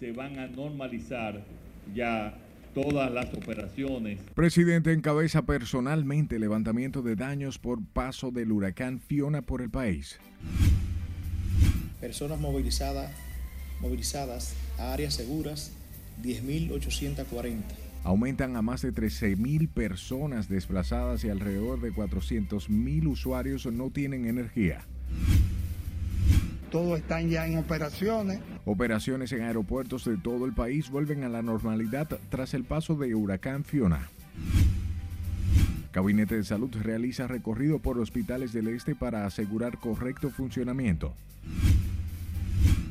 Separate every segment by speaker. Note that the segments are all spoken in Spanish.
Speaker 1: se van a normalizar ya todas las operaciones.
Speaker 2: Presidente encabeza personalmente el levantamiento de daños por paso del huracán Fiona por el país.
Speaker 3: Personas movilizadas, movilizadas a áreas seguras, 10.840.
Speaker 2: Aumentan a más de 13.000 personas desplazadas y alrededor de 400.000 usuarios no tienen energía.
Speaker 4: Todos están ya en operaciones.
Speaker 2: Operaciones en aeropuertos de todo el país vuelven a la normalidad tras el paso de huracán Fiona. Gabinete de Salud realiza recorrido por hospitales del este para asegurar correcto funcionamiento.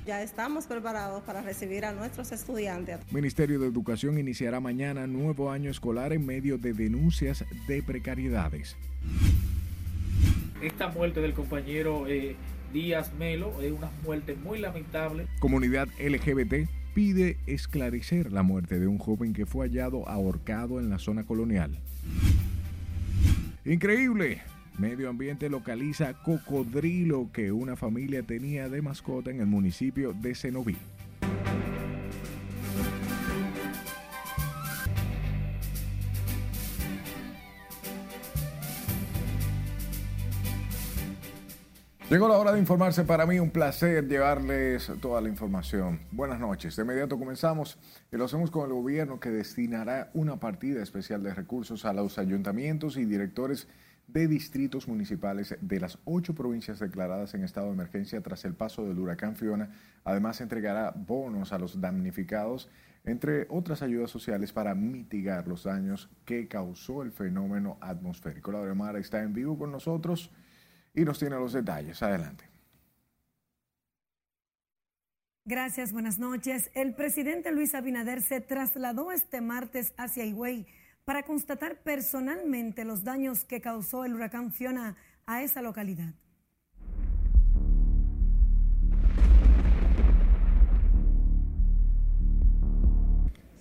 Speaker 5: Ya estamos preparados para recibir a nuestros estudiantes.
Speaker 2: Ministerio de Educación iniciará mañana nuevo año escolar en medio de denuncias de precariedades.
Speaker 6: Esta muerte del compañero eh, Díaz Melo es una muerte muy lamentable.
Speaker 2: Comunidad LGBT pide esclarecer la muerte de un joven que fue hallado ahorcado en la zona colonial. Increíble. Medio Ambiente localiza cocodrilo que una familia tenía de mascota en el municipio de Cenoví. Llegó la hora de informarse. Para mí un placer llevarles toda la información. Buenas noches. De inmediato comenzamos y lo hacemos con el gobierno que destinará una partida especial de recursos a los ayuntamientos y directores de distritos municipales de las ocho provincias declaradas en estado de emergencia tras el paso del huracán Fiona. Además, entregará bonos a los damnificados, entre otras ayudas sociales para mitigar los daños que causó el fenómeno atmosférico. La Mara está en vivo con nosotros y nos tiene los detalles. Adelante.
Speaker 7: Gracias, buenas noches. El presidente Luis Abinader se trasladó este martes hacia Higüey para constatar personalmente los daños que causó el huracán Fiona a esa localidad.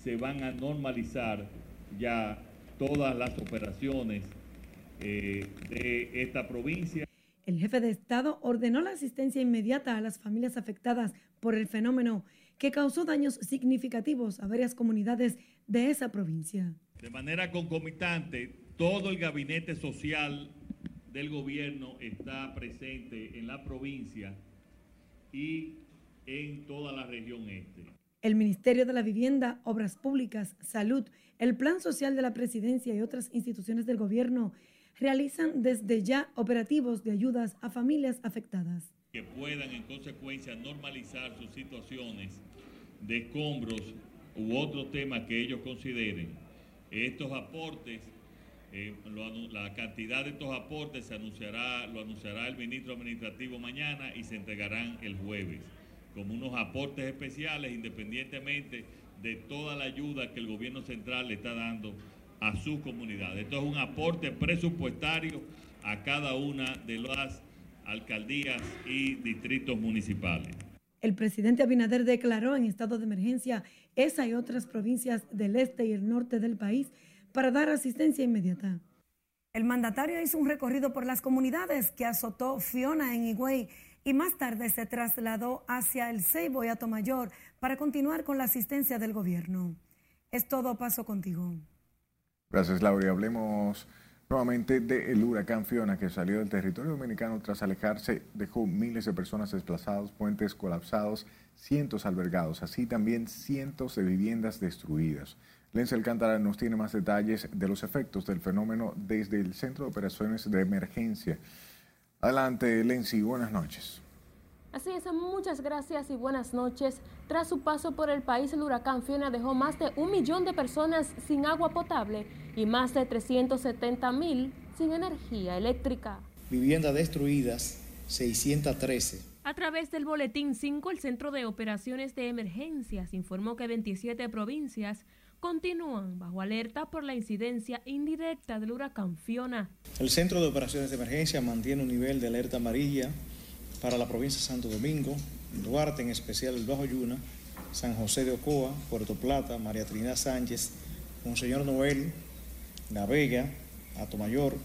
Speaker 1: Se van a normalizar ya todas las operaciones eh, de esta provincia.
Speaker 7: El jefe de Estado ordenó la asistencia inmediata a las familias afectadas por el fenómeno que causó daños significativos a varias comunidades de esa provincia.
Speaker 1: De manera concomitante, todo el gabinete social del gobierno está presente en la provincia y en toda la región este.
Speaker 7: El Ministerio de la Vivienda, Obras Públicas, Salud, el Plan Social de la Presidencia y otras instituciones del gobierno realizan desde ya operativos de ayudas a familias afectadas.
Speaker 1: Que puedan en consecuencia normalizar sus situaciones de escombros u otros temas que ellos consideren. Estos aportes, eh, la cantidad de estos aportes se anunciará, lo anunciará el ministro administrativo mañana y se entregarán el jueves, como unos aportes especiales independientemente de toda la ayuda que el gobierno central le está dando a su comunidad. Esto es un aporte presupuestario a cada una de las alcaldías y distritos municipales.
Speaker 7: El presidente Abinader declaró en estado de emergencia esa y otras provincias del este y el norte del país para dar asistencia inmediata. El mandatario hizo un recorrido por las comunidades que azotó Fiona en Higüey y más tarde se trasladó hacia el Ceibo y Atomayor para continuar con la asistencia del gobierno. Es todo paso contigo.
Speaker 2: Gracias, Laura. Hablemos nuevamente del huracán Fiona que salió del territorio dominicano tras alejarse, dejó miles de personas desplazadas, puentes colapsados, cientos albergados, así también cientos de viviendas destruidas. Lenz Alcántara nos tiene más detalles de los efectos del fenómeno desde el Centro de Operaciones de Emergencia. Adelante, Lenzi, buenas noches.
Speaker 8: Así es, muchas gracias y buenas noches. Tras su paso por el país, el huracán Fiona dejó más de un millón de personas sin agua potable y más de 370 mil sin energía eléctrica.
Speaker 3: Viviendas destruidas, 613.
Speaker 8: A través del Boletín 5, el Centro de Operaciones de Emergencias informó que 27 provincias continúan bajo alerta por la incidencia indirecta del huracán Fiona.
Speaker 3: El Centro de Operaciones de Emergencia mantiene un nivel de alerta amarilla para la provincia de Santo Domingo, Duarte, en especial el Bajo Yuna, San José de Ocoa, Puerto Plata, María Trinidad Sánchez, Monseñor Noel, La Vega, Atomayor,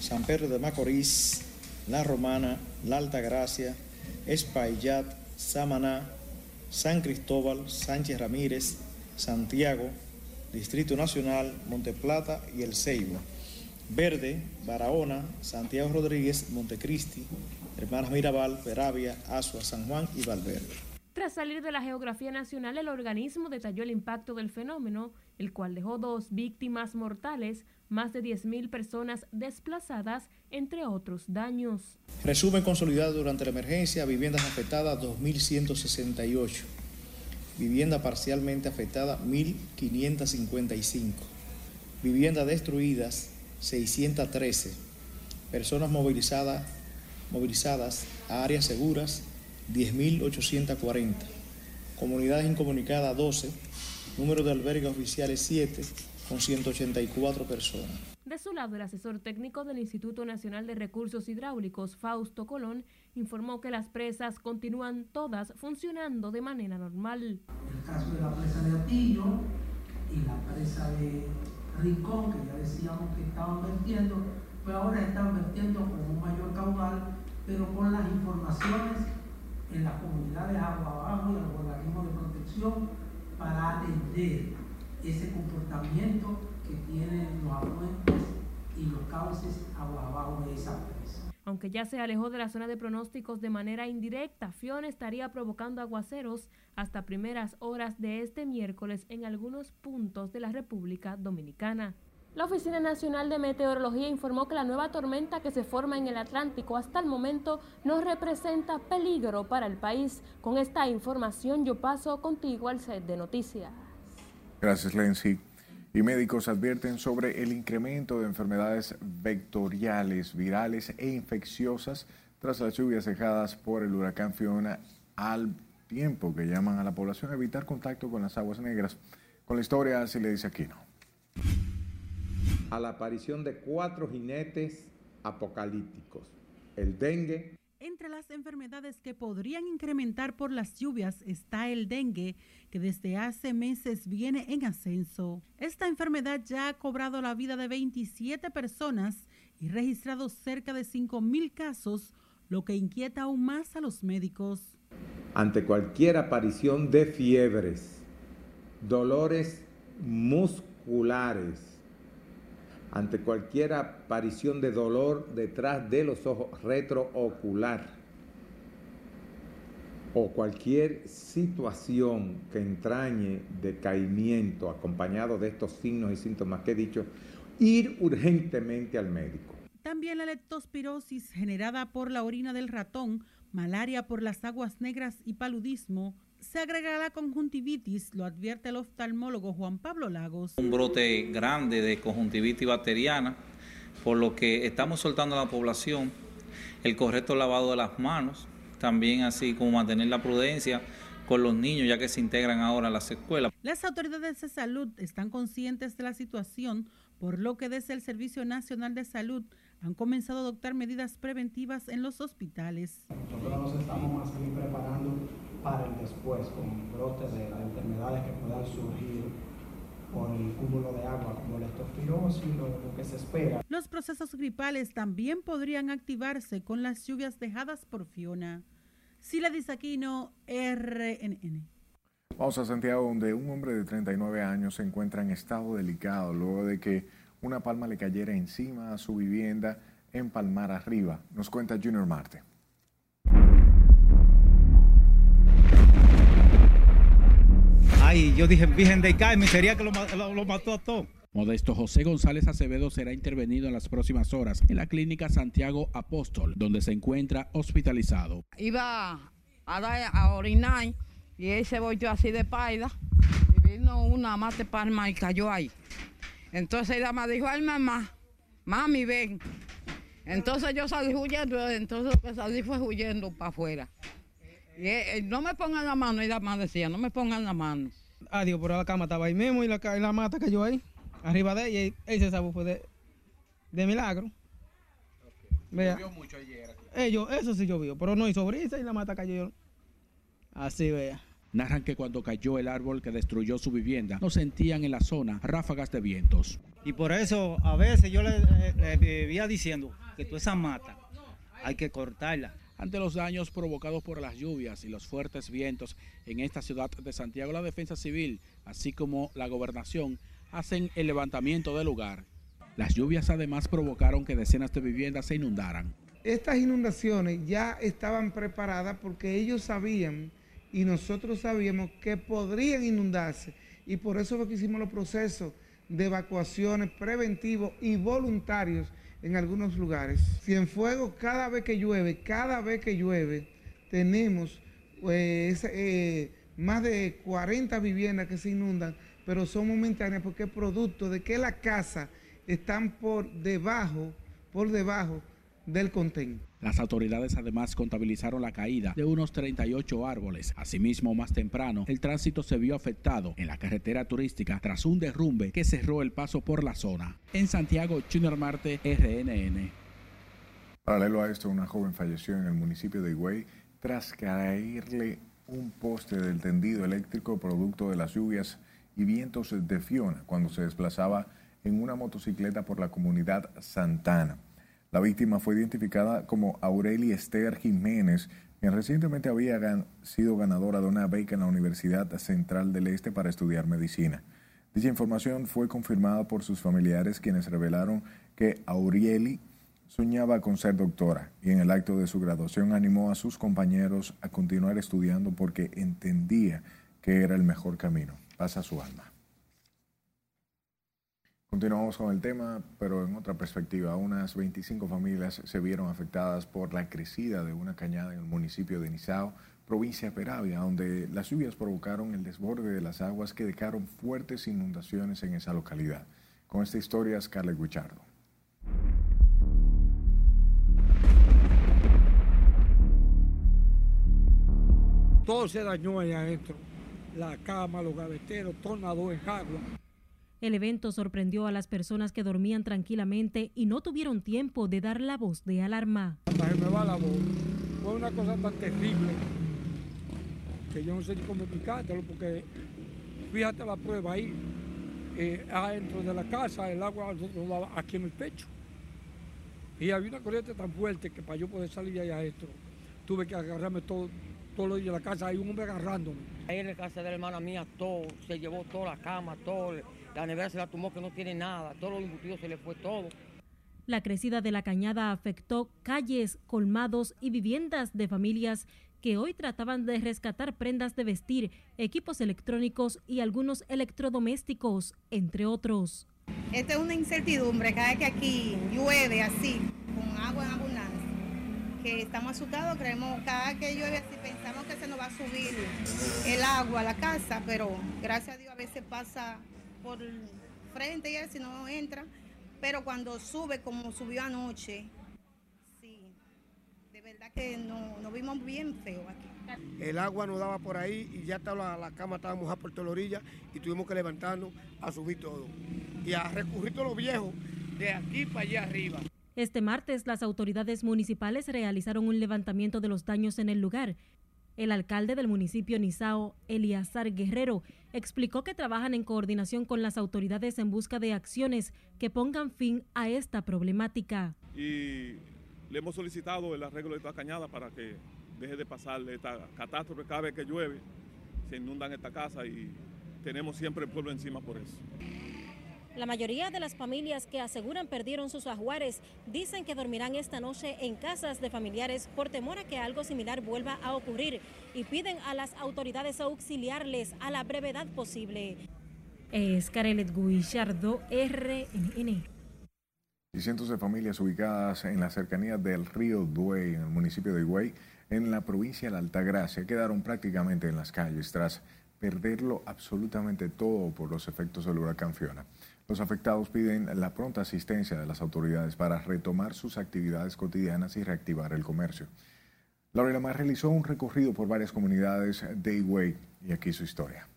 Speaker 3: San Pedro de Macorís, La Romana, La Alta Gracia, Espaillat, Samaná, San Cristóbal, Sánchez Ramírez, Santiago, Distrito Nacional, Monteplata y El Ceibo. Verde, Barahona, Santiago Rodríguez, Montecristi, Hermanas Mirabal, Peravia, Asua, San Juan y Valverde.
Speaker 8: Tras salir de la geografía nacional, el organismo detalló el impacto del fenómeno, el cual dejó dos víctimas mortales, más de 10.000 personas desplazadas, entre otros daños.
Speaker 3: Resumen consolidado durante la emergencia, viviendas afectadas 2.168, vivienda parcialmente afectada 1.555, viviendas destruidas 613, personas movilizadas, movilizadas a áreas seguras 10.840, comunidades incomunicadas 12, número de albergues oficiales 7, con 184 personas.
Speaker 8: De su lado, el asesor técnico del Instituto Nacional de Recursos Hidráulicos, Fausto Colón, informó que las presas continúan todas funcionando de manera normal.
Speaker 9: El caso de la presa de Atillo y la presa de Rincón, que ya decíamos que estaban vertiendo, pues ahora están vertiendo con un mayor caudal, pero con las informaciones en las comunidades agua abajo y los organismos de protección para atender ese comportamiento que tienen los afluentes y los cauces agua abajo de esa presa.
Speaker 8: Aunque ya se alejó de la zona de pronósticos de manera indirecta, Fiona estaría provocando aguaceros hasta primeras horas de este miércoles en algunos puntos de la República Dominicana. La Oficina Nacional de Meteorología informó que la nueva tormenta que se forma en el Atlántico hasta el momento no representa peligro para el país. Con esta información yo paso contigo al set de noticias.
Speaker 2: Gracias, Lenzi. Y médicos advierten sobre el incremento de enfermedades vectoriales, virales e infecciosas tras las lluvias dejadas por el huracán Fiona al tiempo que llaman a la población a evitar contacto con las aguas negras. Con la historia se le dice aquí no.
Speaker 10: A la aparición de cuatro jinetes apocalípticos, el dengue,
Speaker 11: entre las enfermedades que podrían incrementar por las lluvias está el dengue, que desde hace meses viene en ascenso. Esta enfermedad ya ha cobrado la vida de 27 personas y registrado cerca de 5.000 casos, lo que inquieta aún más a los médicos.
Speaker 10: Ante cualquier aparición de fiebres, dolores musculares, ante cualquier aparición de dolor detrás de los ojos retroocular o cualquier situación que entrañe decaimiento acompañado de estos signos y síntomas que he dicho, ir urgentemente al médico.
Speaker 11: También la leptospirosis generada por la orina del ratón, malaria por las aguas negras y paludismo se agrega la conjuntivitis, lo advierte el oftalmólogo Juan Pablo Lagos.
Speaker 12: Un brote grande de conjuntivitis bacteriana, por lo que estamos soltando a la población el correcto lavado de las manos, también así como mantener la prudencia con los niños ya que se integran ahora a las escuelas.
Speaker 11: Las autoridades de salud están conscientes de la situación, por lo que desde el Servicio Nacional de Salud han comenzado a adoptar medidas preventivas en los hospitales.
Speaker 13: Nosotros nos estamos más bien preparando para el después, con brotes de las enfermedades que puedan surgir por el cúmulo de agua, como la estofirosis, lo, lo que se espera.
Speaker 11: Los procesos gripales también podrían activarse con las lluvias dejadas por Fiona. Sila Disaquino, RNN.
Speaker 2: Vamos a Santiago, donde un hombre de 39 años se encuentra en estado delicado luego de que una palma le cayera encima a su vivienda en Palmar Arriba. Nos cuenta Junior Marte.
Speaker 14: Ay, yo dije, Virgen de Carmen, sería que lo, lo, lo mató a todos.
Speaker 15: Modesto José González Acevedo será intervenido en las próximas horas en la clínica Santiago Apóstol, donde se encuentra hospitalizado.
Speaker 16: Iba a dar a orinar y él se volvió así de paida y vino una mate palma y cayó ahí. Entonces ella me dijo, ay mamá, mami ven. Entonces yo salí huyendo, entonces lo que salí fue huyendo para afuera. Y él, no me pongan la mano, y la mamá decía, no me pongan la mano.
Speaker 14: Adiós, pero la cama estaba ahí mismo y la, y la mata cayó ahí, arriba de ella, y él se salvó fue de, de milagro. Vea.
Speaker 15: ¿Llovió mucho ayer?
Speaker 14: Ellos, eso sí llovió, pero no hizo brisa y la mata cayó. Así vea.
Speaker 15: Narran que cuando cayó el árbol que destruyó su vivienda, no sentían en la zona ráfagas de vientos.
Speaker 14: Y por eso a veces yo le, le, le vivía diciendo que toda esa mata hay que cortarla.
Speaker 15: Ante los daños provocados por las lluvias y los fuertes vientos en esta ciudad de Santiago, la Defensa Civil, así como la Gobernación, hacen el levantamiento del lugar. Las lluvias además provocaron que decenas de viviendas se inundaran.
Speaker 17: Estas inundaciones ya estaban preparadas porque ellos sabían y nosotros sabíamos que podrían inundarse y por eso fue que hicimos los procesos de evacuaciones preventivos y voluntarios en algunos lugares. Cienfuegos cada vez que llueve, cada vez que llueve, tenemos pues, eh, más de 40 viviendas que se inundan, pero son momentáneas porque es producto de que las casas están por debajo, por debajo del contenedor.
Speaker 15: Las autoridades además contabilizaron la caída de unos 38 árboles. Asimismo, más temprano, el tránsito se vio afectado en la carretera turística tras un derrumbe que cerró el paso por la zona. En Santiago, Junior Marte, RNN.
Speaker 2: Paralelo a esto, una joven falleció en el municipio de Higüey tras caerle un poste del tendido eléctrico producto de las lluvias y vientos de Fiona cuando se desplazaba en una motocicleta por la comunidad Santana. La víctima fue identificada como Aurelia Esther Jiménez, quien recientemente había sido ganadora de una beca en la Universidad Central del Este para estudiar medicina. Dicha información fue confirmada por sus familiares, quienes revelaron que Aureli soñaba con ser doctora y en el acto de su graduación animó a sus compañeros a continuar estudiando porque entendía que era el mejor camino. Pasa su alma. Continuamos con el tema, pero en otra perspectiva. Unas 25 familias se vieron afectadas por la crecida de una cañada en el municipio de Nizao, provincia de Peravia, donde las lluvias provocaron el desborde de las aguas que dejaron fuertes inundaciones en esa localidad. Con esta historia, Scarlett Guichardo.
Speaker 18: Todo se dañó allá adentro. La cama, los gaveteros, tornado en agua.
Speaker 19: El evento sorprendió a las personas que dormían tranquilamente y no tuvieron tiempo de dar la voz de alarma.
Speaker 18: Hasta me va la voz. Fue una cosa tan terrible que yo no sé ni cómo explicártelo porque fíjate la prueba ahí. Eh, adentro de la casa el agua nosotros daba aquí en el pecho. Y había una corriente tan fuerte que para yo poder salir de allá adentro tuve que agarrarme todo, todo lo de la casa. Hay un hombre agarrándome.
Speaker 20: Ahí en la casa de la hermana mía todo, se llevó toda la cama, todo la nevera se la tomó que no tiene nada, todos los embutidos se le fue todo.
Speaker 19: La crecida de la cañada afectó calles, colmados y viviendas de familias que hoy trataban de rescatar prendas de vestir, equipos electrónicos y algunos electrodomésticos, entre otros.
Speaker 4: Esta es una incertidumbre cada vez que aquí llueve así, con agua en abundancia, que estamos asustados, creemos cada vez que llueve así pensamos que se nos va a subir el agua a la casa, pero gracias a Dios a veces pasa por frente y si no entra, pero cuando sube como subió anoche, sí, de verdad que nos vimos bien feo aquí.
Speaker 18: El agua nos daba por ahí y ya estaba la, cama estaba mojada por toda la orilla y tuvimos que levantarnos a subir todo y a recurrir todo lo viejo de aquí para allá arriba.
Speaker 19: Este martes las autoridades municipales realizaron un levantamiento de los daños en el lugar el alcalde del municipio Nizao, Eliazar Guerrero, explicó que trabajan en coordinación con las autoridades en busca de acciones que pongan fin a esta problemática.
Speaker 21: Y le hemos solicitado el arreglo de esta cañada para que deje de pasar esta catástrofe cada vez que llueve, se inundan esta casa y tenemos siempre el pueblo encima por eso.
Speaker 19: La mayoría de las familias que aseguran perdieron sus ajuares dicen que dormirán esta noche en casas de familiares por temor a que algo similar vuelva a ocurrir y piden a las autoridades auxiliarles a la brevedad posible. Es Carelet Guillardo, RNN.
Speaker 2: Y cientos de familias ubicadas en la cercanía del río Duey, en el municipio de Higüey, en la provincia de la Altagracia, quedaron prácticamente en las calles tras perderlo absolutamente todo por los efectos del huracán Fiona. Los afectados piden la pronta asistencia de las autoridades para retomar sus actividades cotidianas y reactivar el comercio. Laura Lamar realizó un recorrido por varias comunidades de Higüey y aquí su historia.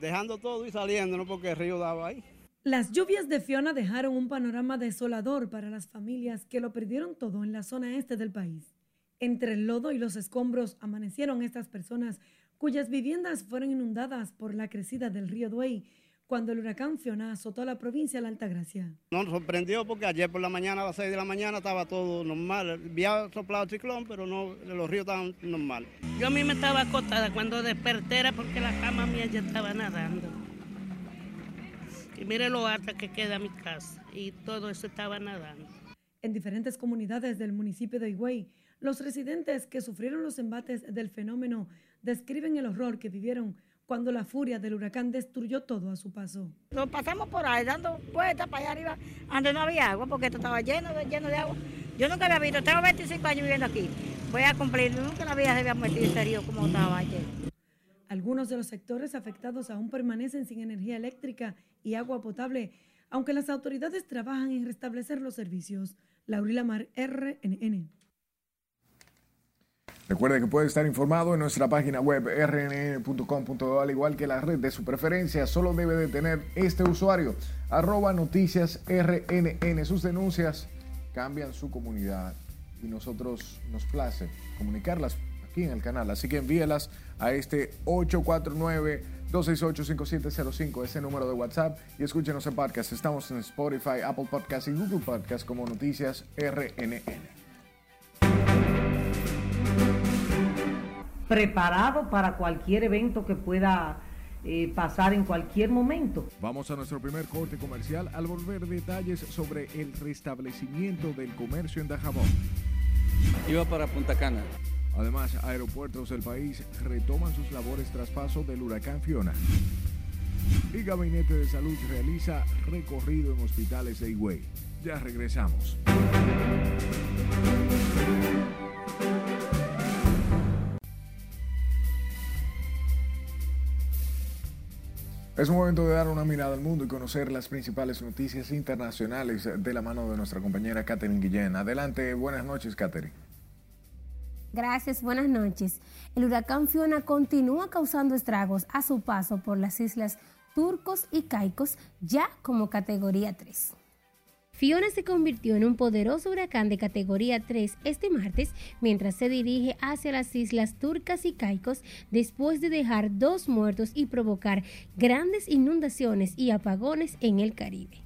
Speaker 22: Dejando todo y saliendo, ¿no? Porque el río daba ahí.
Speaker 7: Las lluvias de Fiona dejaron un panorama desolador para las familias que lo perdieron todo en la zona este del país. Entre el lodo y los escombros amanecieron estas personas cuyas viviendas fueron inundadas por la crecida del río Duey cuando el huracán Fiona azotó a la provincia de la Altagracia.
Speaker 23: Nos sorprendió porque ayer por la mañana, a las 6 de la mañana, estaba todo normal. Había soplado el ciclón, pero no, los ríos estaban normal.
Speaker 24: Yo a mí me estaba acostada cuando desperté era porque la cama mía ya estaba nadando. Y mire lo alta que queda mi casa y todo eso estaba nadando.
Speaker 7: En diferentes comunidades del municipio de Higüey, los residentes que sufrieron los embates del fenómeno describen el horror que vivieron cuando la furia del huracán destruyó todo a su paso.
Speaker 25: Nos pasamos por ahí dando vueltas para allá arriba, donde no había agua, porque esto estaba lleno de, lleno de agua. Yo nunca había visto, tengo 25 años viviendo aquí. Voy a cumplir, nunca la vida se había metido ese río como estaba ayer.
Speaker 7: Algunos de los sectores afectados aún permanecen sin energía eléctrica y agua potable, aunque las autoridades trabajan en restablecer los servicios. Laurila Mar, RNN.
Speaker 2: Recuerde que puede estar informado en nuestra página web rnn.com.do, al igual que la red de su preferencia. Solo debe de tener este usuario, arroba noticias rnn. Sus denuncias cambian su comunidad y nosotros nos place comunicarlas aquí en el canal. Así que envíelas a este 849-268-5705, ese número de WhatsApp, y escúchenos en podcast. Estamos en Spotify, Apple Podcast y Google Podcast como Noticias RNN.
Speaker 26: Preparado para cualquier evento que pueda eh, pasar en cualquier momento.
Speaker 2: Vamos a nuestro primer corte comercial al volver detalles sobre el restablecimiento del comercio en Dajabón.
Speaker 27: Iba para Punta Cana.
Speaker 2: Además, aeropuertos del país retoman sus labores tras paso del huracán Fiona. Y Gabinete de Salud realiza recorrido en hospitales de Higüey. Ya regresamos. Es momento de dar una mirada al mundo y conocer las principales noticias internacionales de la mano de nuestra compañera Catherine Guillén. Adelante, buenas noches, Catherine.
Speaker 28: Gracias, buenas noches. El huracán Fiona continúa causando estragos a su paso por las islas Turcos y Caicos, ya como categoría 3. Fiona se convirtió en un poderoso huracán de categoría 3 este martes mientras se dirige hacia las islas Turcas y Caicos después de dejar dos muertos y provocar grandes inundaciones y apagones en el Caribe.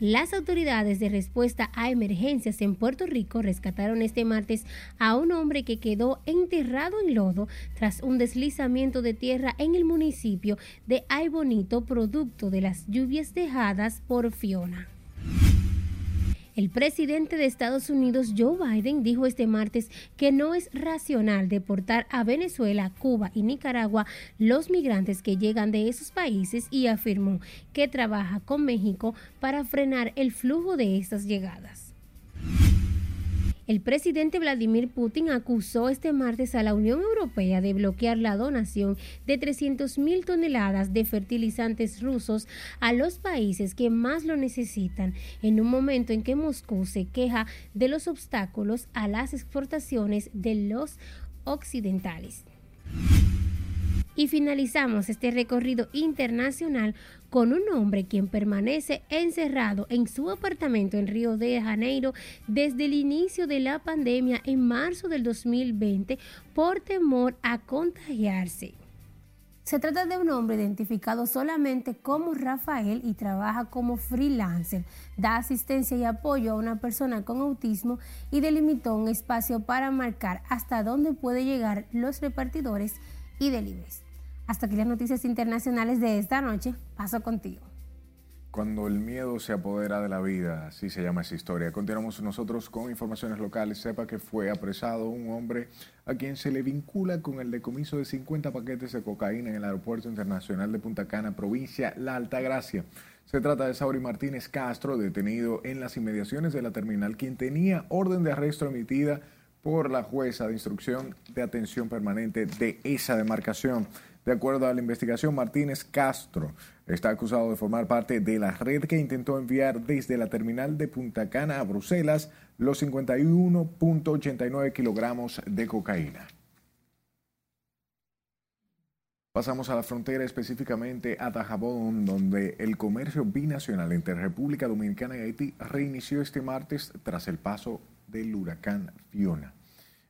Speaker 28: Las autoridades de respuesta a emergencias en Puerto Rico rescataron este martes a un hombre que quedó enterrado en lodo tras un deslizamiento de tierra en el municipio de Ay Bonito producto de las lluvias dejadas por Fiona. El presidente de Estados Unidos, Joe Biden, dijo este martes que no es racional deportar a Venezuela, Cuba y Nicaragua los migrantes que llegan de esos países y afirmó que trabaja con México para frenar el flujo de estas llegadas. El presidente Vladimir Putin acusó este martes a la Unión Europea de bloquear la donación de 300.000 toneladas de fertilizantes rusos a los países que más lo necesitan, en un momento en que Moscú se queja de los obstáculos a las exportaciones de los occidentales. Y finalizamos este recorrido internacional con un hombre quien permanece encerrado en su apartamento en Río de Janeiro desde el inicio de la pandemia en marzo del 2020 por temor a contagiarse. Se trata de un hombre identificado solamente como Rafael y trabaja como freelancer. Da asistencia y apoyo a una persona con autismo y delimitó un espacio para marcar hasta dónde puede llegar los repartidores y deliveries. Hasta aquí las noticias internacionales de esta noche. Paso contigo.
Speaker 2: Cuando el miedo se apodera de la vida, así se llama esa historia. Continuamos nosotros con informaciones locales. Sepa que fue apresado un hombre a quien se le vincula con el decomiso de 50 paquetes de cocaína en el Aeropuerto Internacional de Punta Cana, provincia La Altagracia. Se trata de Sauri Martínez Castro, detenido en las inmediaciones de la terminal, quien tenía orden de arresto emitida por la jueza de instrucción de atención permanente de esa demarcación. De acuerdo a la investigación, Martínez Castro está acusado de formar parte de la red que intentó enviar desde la terminal de Punta Cana a Bruselas los 51.89 kilogramos de cocaína. Pasamos a la frontera, específicamente a Tajabón, donde el comercio binacional entre República Dominicana y Haití reinició este martes tras el paso del huracán Fiona.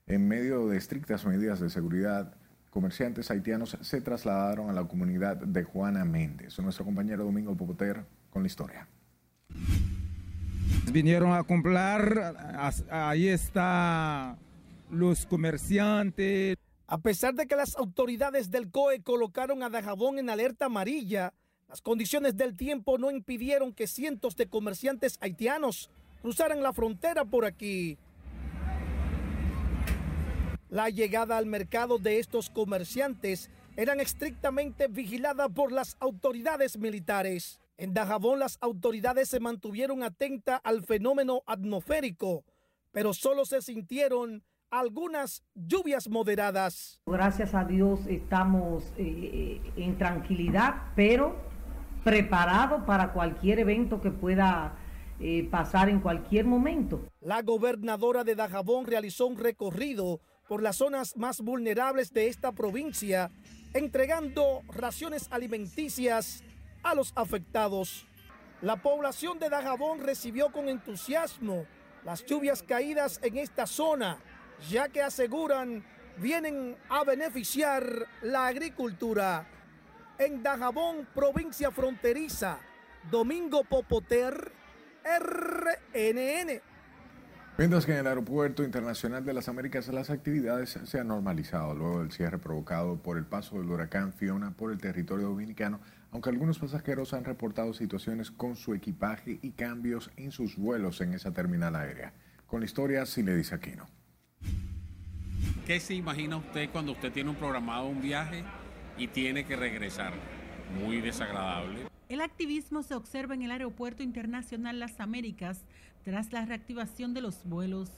Speaker 2: En medio de estrictas medidas de seguridad, comerciantes haitianos se trasladaron a la comunidad de Juana Méndez. Nuestro compañero Domingo Popoter con la historia.
Speaker 29: Vinieron a comprar, ahí está los comerciantes.
Speaker 30: A pesar de que las autoridades del COE colocaron a Dajabón en alerta amarilla, las condiciones del tiempo no impidieron que cientos de comerciantes haitianos cruzaran la frontera por aquí. La llegada al mercado de estos comerciantes eran estrictamente vigilada por las autoridades militares. En Dajabón las autoridades se mantuvieron atentas al fenómeno atmosférico, pero solo se sintieron algunas lluvias moderadas.
Speaker 26: Gracias a Dios estamos eh, en tranquilidad, pero preparados para cualquier evento que pueda eh, pasar en cualquier momento.
Speaker 30: La gobernadora de Dajabón realizó un recorrido por las zonas más vulnerables de esta provincia, entregando raciones alimenticias a los afectados. La población de Dajabón recibió con entusiasmo las lluvias caídas en esta zona, ya que aseguran vienen a beneficiar la agricultura. En Dajabón, provincia fronteriza, Domingo Popoter, RNN.
Speaker 2: Mientras que en el Aeropuerto Internacional de las Américas las actividades se han normalizado luego del cierre provocado por el paso del huracán Fiona por el territorio dominicano, aunque algunos pasajeros han reportado situaciones con su equipaje y cambios en sus vuelos en esa terminal aérea. Con la historia, si le dice Aquino.
Speaker 31: ¿Qué se imagina usted cuando usted tiene un programado un viaje y tiene que regresar? Muy desagradable.
Speaker 11: El activismo se observa en el Aeropuerto Internacional Las Américas tras la reactivación de los vuelos.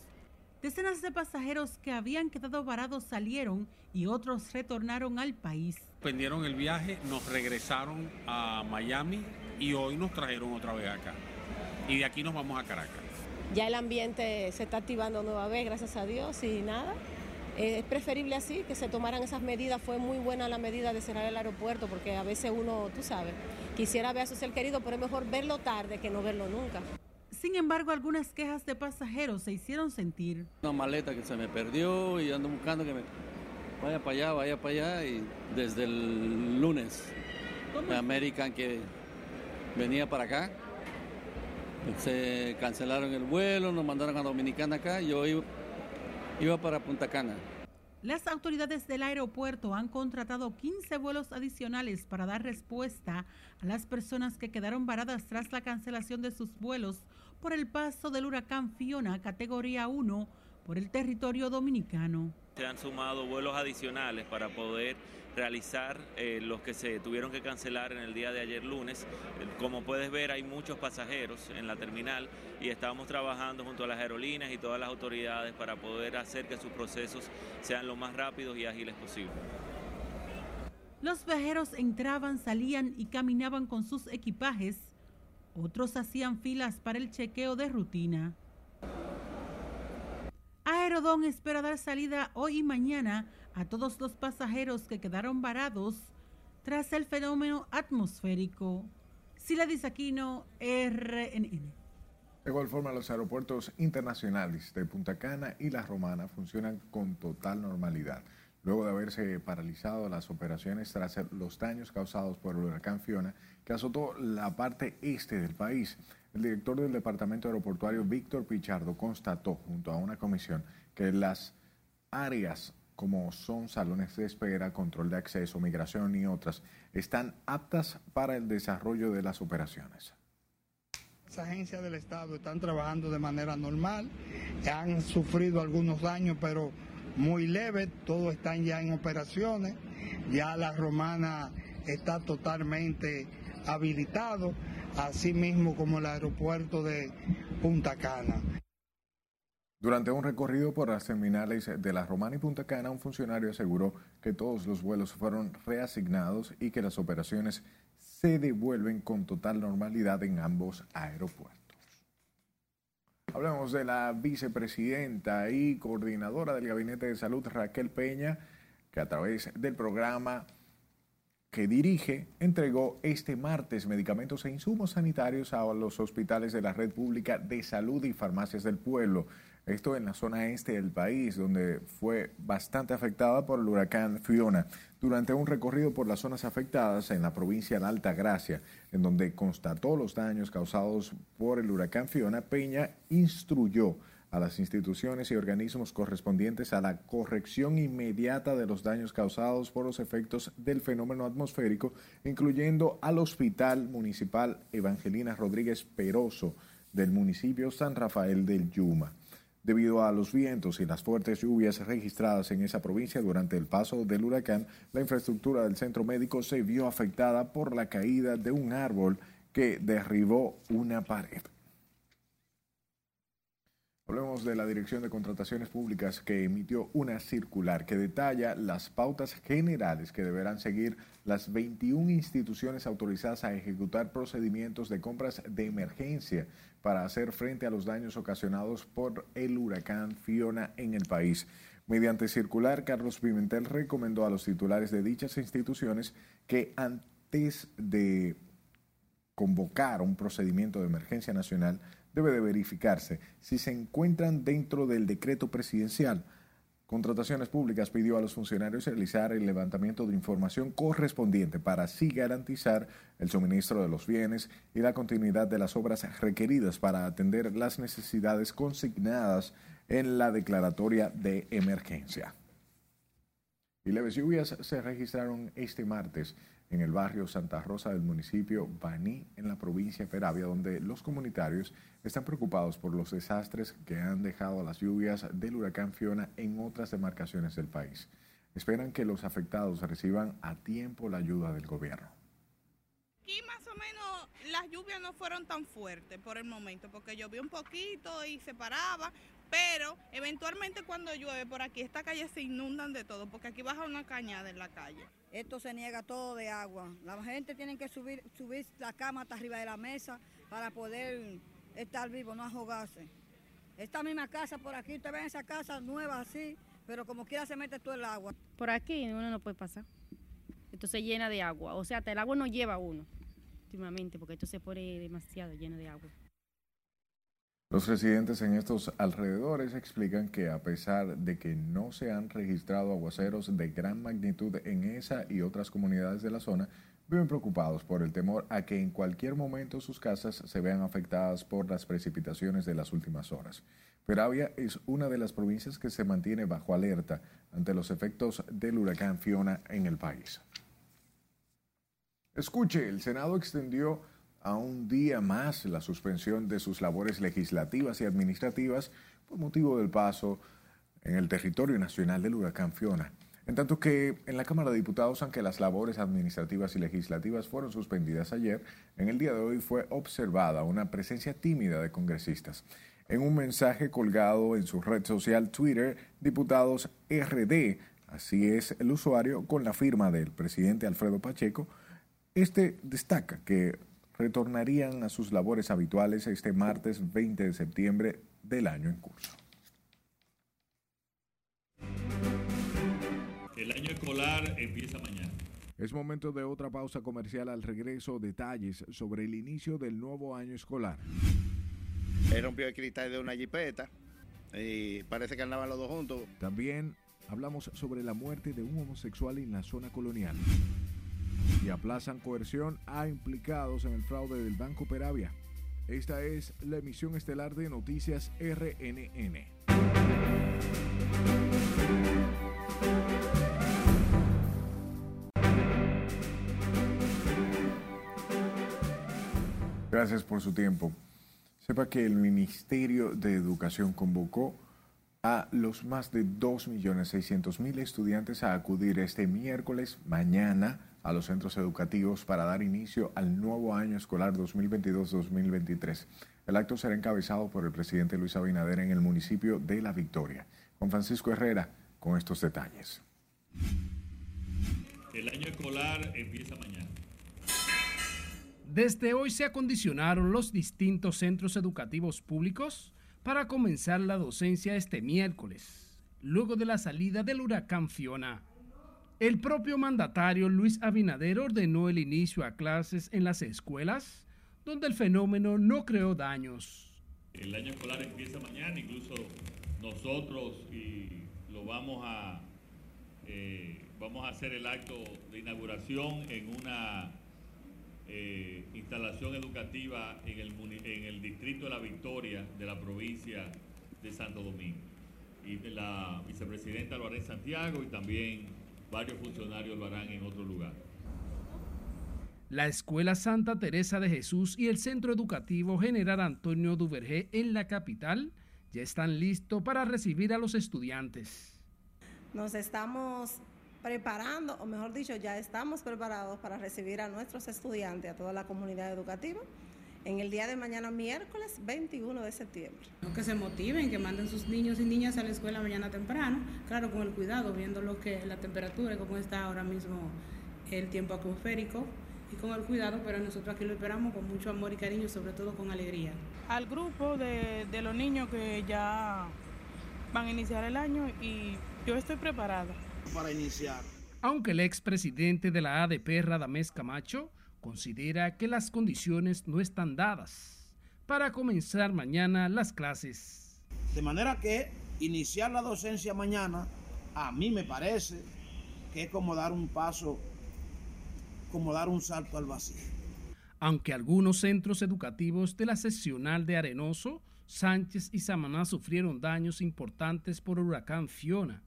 Speaker 11: Decenas de pasajeros que habían quedado varados salieron y otros retornaron al país.
Speaker 31: Pendieron el viaje, nos regresaron a Miami y hoy nos trajeron otra vez acá. Y de aquí nos vamos a Caracas.
Speaker 32: Ya el ambiente se está activando nueva vez, gracias a Dios, y nada. Eh, es preferible así, que se tomaran esas medidas. Fue muy buena la medida de cerrar el aeropuerto, porque a veces uno, tú sabes, quisiera ver a su ser querido, pero es mejor verlo tarde que no verlo nunca.
Speaker 11: Sin embargo, algunas quejas de pasajeros se hicieron sentir.
Speaker 27: Una maleta que se me perdió y ando buscando que me vaya para allá, vaya para allá y desde el lunes de American que venía para acá se cancelaron el vuelo, nos mandaron a Dominicana acá, yo iba, iba para Punta Cana.
Speaker 11: Las autoridades del aeropuerto han contratado 15 vuelos adicionales para dar respuesta a las personas que quedaron varadas tras la cancelación de sus vuelos por el paso del huracán Fiona categoría 1 por el territorio dominicano.
Speaker 33: Se han sumado vuelos adicionales para poder realizar eh, los que se tuvieron que cancelar en el día de ayer lunes. Eh, como puedes ver, hay muchos pasajeros en la terminal y estamos trabajando junto a las aerolíneas y todas las autoridades para poder hacer que sus procesos sean lo más rápidos y ágiles posible.
Speaker 11: Los viajeros entraban, salían y caminaban con sus equipajes. Otros hacían filas para el chequeo de rutina. Aerodón espera dar salida hoy y mañana a todos los pasajeros que quedaron varados tras el fenómeno atmosférico. Sila Aquino, RNN.
Speaker 2: De igual forma, los aeropuertos internacionales de Punta Cana y La Romana funcionan con total normalidad, luego de haberse paralizado las operaciones tras los daños causados por el huracán Fiona que azotó la parte este del país. El director del Departamento Aeroportuario, Víctor Pichardo, constató junto a una comisión que las áreas como son salones de espera, control de acceso, migración y otras, están aptas para el desarrollo de las operaciones.
Speaker 34: Las agencias del Estado están trabajando de manera normal, han sufrido algunos daños, pero muy leves, todos están ya en operaciones, ya la romana está totalmente habilitado, así mismo como el aeropuerto de Punta Cana.
Speaker 2: Durante un recorrido por las terminales de La Romana y Punta Cana, un funcionario aseguró que todos los vuelos fueron reasignados y que las operaciones se devuelven con total normalidad en ambos aeropuertos. Hablamos de la vicepresidenta y coordinadora del Gabinete de Salud, Raquel Peña, que a través del programa que dirige, entregó este martes medicamentos e insumos sanitarios a los hospitales de la red pública de salud y farmacias del pueblo. Esto en la zona este del país, donde fue bastante afectada por el huracán Fiona. Durante un recorrido por las zonas afectadas en la provincia de Alta Gracia, en donde constató los daños causados por el huracán Fiona, Peña instruyó a las instituciones y organismos correspondientes a la corrección inmediata de los daños causados por los efectos del fenómeno atmosférico, incluyendo al Hospital Municipal Evangelina Rodríguez Peroso del municipio San Rafael del Yuma. Debido a los vientos y las fuertes lluvias registradas en esa provincia durante el paso del huracán, la infraestructura del centro médico se vio afectada por la caída de un árbol que derribó una pared. Hablemos de la Dirección de Contrataciones Públicas que emitió una circular que detalla las pautas generales que deberán seguir las 21 instituciones autorizadas a ejecutar procedimientos de compras de emergencia para hacer frente a los daños ocasionados por el huracán Fiona en el país. Mediante circular, Carlos Pimentel recomendó a los titulares de dichas instituciones que antes de convocar un procedimiento de emergencia nacional debe de verificarse si se encuentran dentro del decreto presidencial. Contrataciones Públicas pidió a los funcionarios realizar el levantamiento de información correspondiente para así garantizar el suministro de los bienes y la continuidad de las obras requeridas para atender las necesidades consignadas en la declaratoria de emergencia. Y leves lluvias se registraron este martes en el barrio Santa Rosa del municipio Baní, en la provincia de Peravia, donde los comunitarios están preocupados por los desastres que han dejado las lluvias del huracán Fiona en otras demarcaciones del país. Esperan que los afectados reciban a tiempo la ayuda del gobierno.
Speaker 35: Aquí más o menos las lluvias no fueron tan fuertes por el momento, porque llovió un poquito y se paraba, pero eventualmente cuando llueve por aquí, esta calle se inundan de todo, porque aquí baja una cañada en la calle.
Speaker 36: Esto se niega todo de agua. La gente tiene que subir, subir la cama hasta arriba de la mesa para poder estar vivo, no ahogarse. Esta misma casa por aquí, usted ve esa casa nueva así, pero como quiera se mete todo el agua.
Speaker 37: Por aquí uno no puede pasar. Esto se llena de agua. O sea, hasta el agua no lleva a uno porque esto se pone demasiado lleno de agua.
Speaker 2: Los residentes en estos alrededores explican que a pesar de que no se han registrado aguaceros de gran magnitud en esa y otras comunidades de la zona, viven preocupados por el temor a que en cualquier momento sus casas se vean afectadas por las precipitaciones de las últimas horas. Peravia es una de las provincias que se mantiene bajo alerta ante los efectos del huracán Fiona en el país. Escuche, el Senado extendió a un día más la suspensión de sus labores legislativas y administrativas por motivo del paso en el territorio nacional del huracán Fiona. En tanto que en la Cámara de Diputados, aunque las labores administrativas y legislativas fueron suspendidas ayer, en el día de hoy fue observada una presencia tímida de congresistas. En un mensaje colgado en su red social Twitter, diputados RD, así es el usuario, con la firma del presidente Alfredo Pacheco, este destaca que retornarían a sus labores habituales este martes 20 de septiembre del año en curso.
Speaker 38: El año escolar empieza mañana.
Speaker 2: Es momento de otra pausa comercial al regreso. Detalles sobre el inicio del nuevo año escolar.
Speaker 39: Él rompió el cristal de una jipeta y parece que andaban los dos juntos.
Speaker 2: También hablamos sobre la muerte de un homosexual en la zona colonial y aplazan coerción a implicados en el fraude del Banco Peravia. Esta es la emisión estelar de Noticias RNN. Gracias por su tiempo. Sepa que el Ministerio de Educación convocó a los más de 2.600.000 estudiantes a acudir este miércoles, mañana, a los centros educativos para dar inicio al nuevo año escolar 2022-2023. El acto será encabezado por el presidente Luis Abinader en el municipio de La Victoria. Juan Francisco Herrera con estos detalles.
Speaker 38: El año escolar empieza mañana.
Speaker 40: Desde hoy se acondicionaron los distintos centros educativos públicos para comenzar la docencia este miércoles, luego de la salida del huracán Fiona. El propio mandatario Luis Abinader ordenó el inicio a clases en las escuelas, donde el fenómeno no creó daños.
Speaker 1: El año escolar empieza mañana, incluso nosotros y lo vamos a eh, vamos a hacer el acto de inauguración en una eh, instalación educativa en el, en el distrito de La Victoria de la provincia de Santo Domingo. Y la vicepresidenta lo hará en Santiago y también varios funcionarios lo harán en otro lugar.
Speaker 40: La Escuela Santa Teresa de Jesús y el Centro Educativo General Antonio Duvergé en la capital ya están listos para recibir a los estudiantes.
Speaker 25: Nos estamos preparando, o mejor dicho, ya estamos preparados para recibir a nuestros estudiantes, a toda la comunidad educativa, en el día de mañana, miércoles 21 de septiembre.
Speaker 41: Que se motiven, que manden sus niños y niñas a la escuela mañana temprano, claro, con el cuidado, viendo lo que la temperatura y cómo está ahora mismo el tiempo atmosférico y con el cuidado, pero nosotros aquí lo esperamos con mucho amor y cariño, sobre todo con alegría.
Speaker 42: Al grupo de, de los niños que ya van a iniciar el año y yo estoy preparada.
Speaker 43: Para iniciar.
Speaker 40: Aunque el expresidente de la ADP, Radamés Camacho, considera que las condiciones no están dadas para comenzar mañana las clases.
Speaker 43: De manera que iniciar la docencia mañana, a mí me parece que es como dar un paso como dar un salto al vacío.
Speaker 40: Aunque algunos centros educativos de la seccional de Arenoso, Sánchez y Samaná sufrieron daños importantes por el huracán Fiona,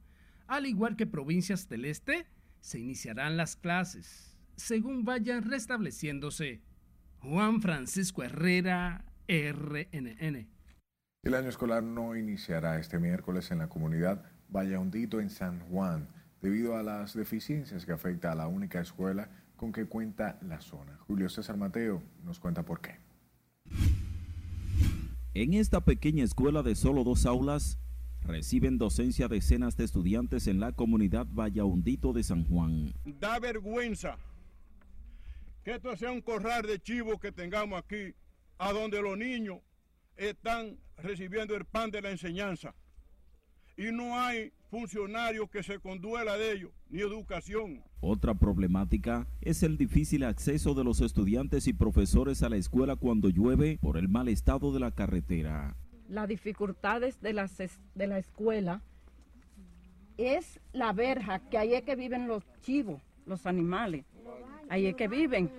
Speaker 40: al igual que provincias del este, se iniciarán las clases según vayan restableciéndose. Juan Francisco Herrera, RNN.
Speaker 2: El año escolar no iniciará este miércoles en la comunidad Valle Hondito en San Juan, debido a las deficiencias que afecta a la única escuela con que cuenta la zona. Julio César Mateo nos cuenta por qué.
Speaker 44: En esta pequeña escuela de solo dos aulas, reciben docencia decenas de estudiantes en la comunidad Vallaundito de San Juan.
Speaker 45: Da vergüenza que esto sea un corral de chivos que tengamos aquí, a donde los niños están recibiendo el pan de la enseñanza. Y no hay funcionarios que se conduela de ellos, ni educación.
Speaker 44: Otra problemática es el difícil acceso de los estudiantes y profesores a la escuela cuando llueve por el mal estado de la carretera.
Speaker 46: Las dificultades de, las, de la escuela es la verja, que ahí es que viven los chivos, los animales, ahí es que viven.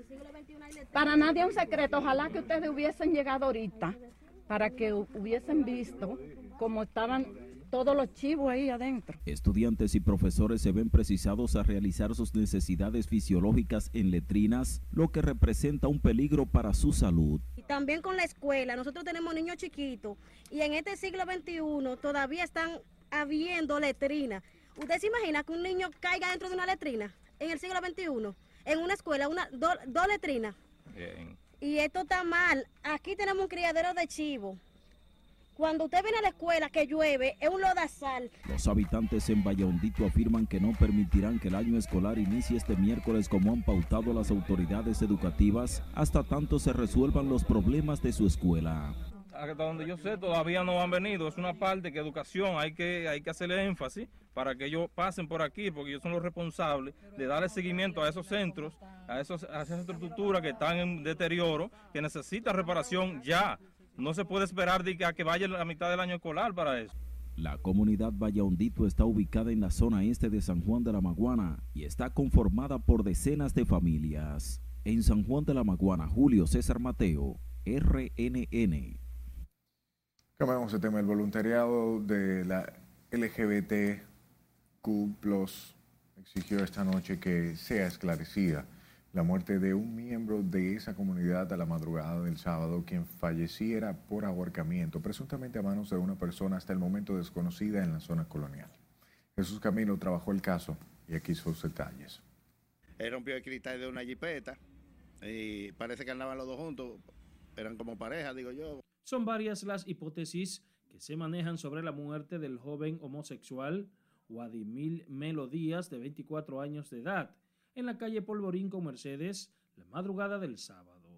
Speaker 46: Para nadie es un secreto, ojalá que ustedes hubiesen llegado ahorita para que hubiesen visto cómo estaban todos los chivos ahí adentro.
Speaker 44: Estudiantes y profesores se ven precisados a realizar sus necesidades fisiológicas en letrinas, lo que representa un peligro para su salud.
Speaker 47: Y también con la escuela, nosotros tenemos niños chiquitos y en este siglo XXI todavía están habiendo letrinas. ¿Usted se imagina que un niño caiga dentro de una letrina en el siglo XXI? En una escuela, una, dos letrinas. Bien. Y esto está mal. Aquí tenemos un criadero de chivos cuando usted viene a la escuela que llueve, es un lodazal.
Speaker 44: Los habitantes en Hondito afirman que no permitirán que el año escolar inicie este miércoles como han pautado las autoridades educativas hasta tanto se resuelvan los problemas de su escuela.
Speaker 48: Hasta donde yo sé, todavía no han venido. Es una parte que educación hay que, hay que hacerle énfasis para que ellos pasen por aquí, porque ellos son los responsables de darle seguimiento a esos centros, a, esos, a esas estructuras que están en deterioro, que necesitan reparación ya. No se puede esperar de que, a que vaya la mitad del año escolar para eso.
Speaker 44: La comunidad Hondito está ubicada en la zona este de San Juan de la Maguana y está conformada por decenas de familias. En San Juan de la Maguana, Julio César Mateo, RNN.
Speaker 2: Cambiamos el tema. El voluntariado de la LGBTQ exigió esta noche que sea esclarecida la muerte de un miembro de esa comunidad a la madrugada del sábado, quien falleciera por ahorcamiento, presuntamente a manos de una persona hasta el momento desconocida en la zona colonial. Jesús Camilo trabajó el caso y aquí sus detalles.
Speaker 49: Él rompió el cristal de una jipeta y parece que andaban los dos juntos, eran como pareja, digo yo.
Speaker 50: Son varias las hipótesis que se manejan sobre la muerte del joven homosexual Guadimil Melo Díaz, de 24 años de edad, en la calle Polvorín con Mercedes la madrugada del sábado.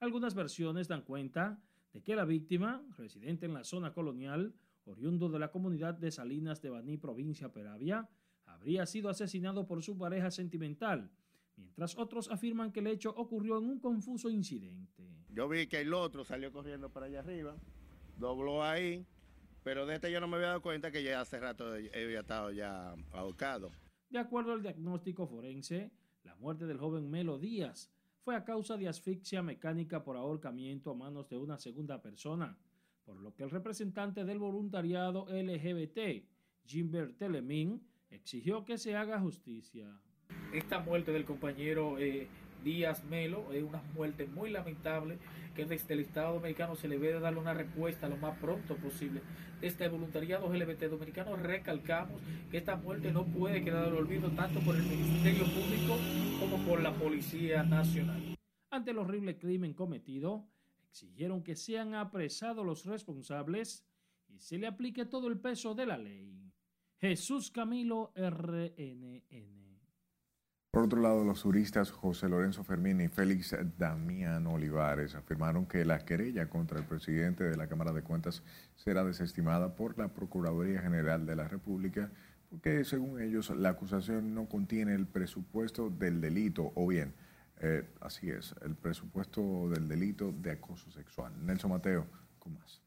Speaker 50: Algunas versiones dan cuenta de que la víctima, residente en la zona colonial, oriundo de la comunidad de Salinas de Baní, provincia Peravia, habría sido asesinado por su pareja sentimental, mientras otros afirman que el hecho ocurrió en un confuso incidente.
Speaker 49: Yo vi que el otro salió corriendo para allá arriba
Speaker 39: dobló ahí, pero de este yo no me había dado cuenta que ya hace rato había estado ya ahorcado.
Speaker 50: De acuerdo al diagnóstico forense, la muerte del joven Melo Díaz fue a causa de asfixia mecánica por ahorcamiento a manos de una segunda persona, por lo que el representante del voluntariado LGBT, Jimbert Telemín, exigió que se haga justicia.
Speaker 51: Esta muerte del compañero eh, Díaz Melo es una muerte muy lamentable que desde el Estado Dominicano se le debe darle una respuesta lo más pronto posible. Desde el voluntariado LGBT dominicano recalcamos que esta muerte no puede quedar al olvido tanto por el Ministerio Público como por la Policía Nacional.
Speaker 50: Ante el horrible crimen cometido, exigieron que sean apresados los responsables y se le aplique todo el peso de la ley. Jesús Camilo RNN.
Speaker 2: Por otro lado, los juristas José Lorenzo Fermín y Félix Damián Olivares afirmaron que la querella contra el presidente de la Cámara de Cuentas será desestimada por la Procuraduría General de la República porque, según ellos, la acusación no contiene el presupuesto del delito, o bien, eh, así es, el presupuesto del delito de acoso sexual. Nelson Mateo, con más.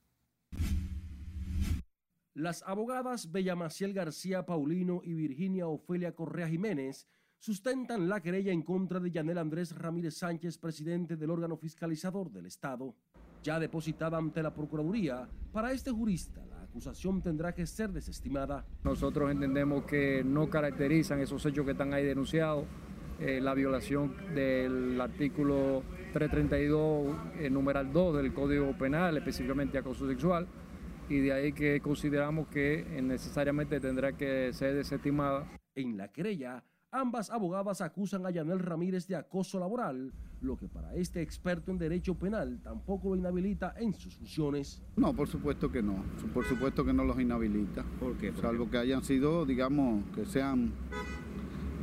Speaker 52: Las abogadas Bella Maciel García Paulino y Virginia Ofelia Correa Jiménez sustentan la querella en contra de Yanel Andrés Ramírez Sánchez, presidente del órgano fiscalizador del Estado. Ya depositada ante la Procuraduría, para este jurista la acusación tendrá que ser desestimada.
Speaker 46: Nosotros entendemos que no caracterizan esos hechos que están ahí denunciados, eh, la violación del artículo 332, eh, numeral 2 del Código Penal, específicamente acoso sexual, y de ahí que consideramos que necesariamente tendrá que ser desestimada.
Speaker 52: En la querella, Ambas abogadas acusan a Yanel Ramírez de acoso laboral, lo que para este experto en derecho penal tampoco lo inhabilita en sus funciones.
Speaker 53: No, por supuesto que no, por supuesto que no los inhabilita. ¿Por qué? Salvo que hayan sido, digamos, que sean,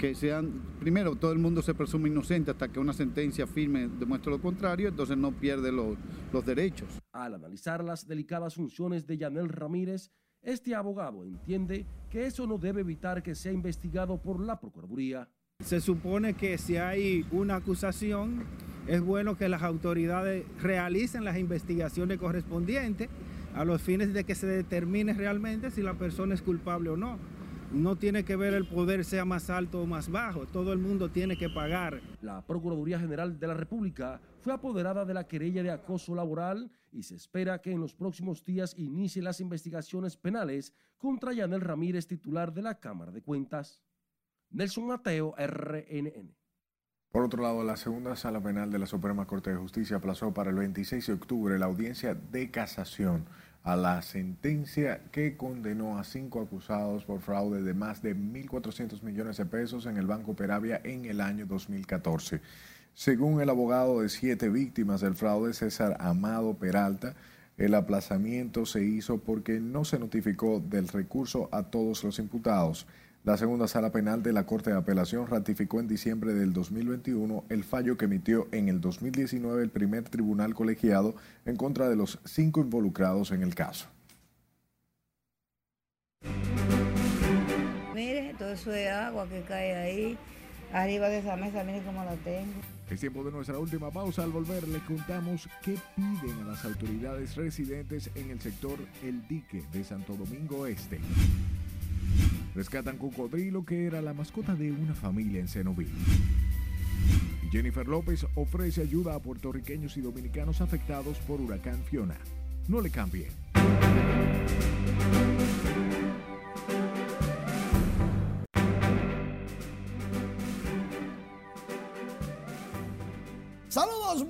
Speaker 53: que sean, primero todo el mundo se presume inocente hasta que una sentencia firme demuestre lo contrario, entonces no pierde los, los derechos.
Speaker 52: Al analizar las delicadas funciones de Yanel Ramírez, este abogado entiende que eso no debe evitar que sea investigado por la Procuraduría.
Speaker 54: Se supone que si hay una acusación, es bueno que las autoridades realicen las investigaciones correspondientes a los fines de que se determine realmente si la persona es culpable o no. No tiene que ver el poder sea más alto o más bajo, todo el mundo tiene que pagar.
Speaker 52: La Procuraduría General de la República fue apoderada de la querella de acoso laboral y se espera que en los próximos días inicie las investigaciones penales contra Yanel Ramírez, titular de la Cámara de Cuentas. Nelson Mateo, RNN.
Speaker 2: Por otro lado, la segunda sala penal de la Suprema Corte de Justicia aplazó para el 26 de octubre la audiencia de casación a la sentencia que condenó a cinco acusados por fraude de más de 1.400 millones de pesos en el Banco Peravia en el año 2014. Según el abogado de siete víctimas del fraude, César Amado Peralta, el aplazamiento se hizo porque no se notificó del recurso a todos los imputados. La segunda sala penal de la Corte de Apelación ratificó en diciembre del 2021 el fallo que emitió en el 2019 el primer tribunal colegiado en contra de los cinco involucrados en el caso.
Speaker 55: Mire, todo eso de agua que cae ahí, arriba de esa mesa, mire cómo la tengo.
Speaker 2: Es tiempo de nuestra última pausa. Al volver le contamos qué piden a las autoridades residentes en el sector El Dique de Santo Domingo Este. Rescatan cocodrilo que era la mascota de una familia en Cenoví. Jennifer López ofrece ayuda a puertorriqueños y dominicanos afectados por huracán Fiona. No le cambie.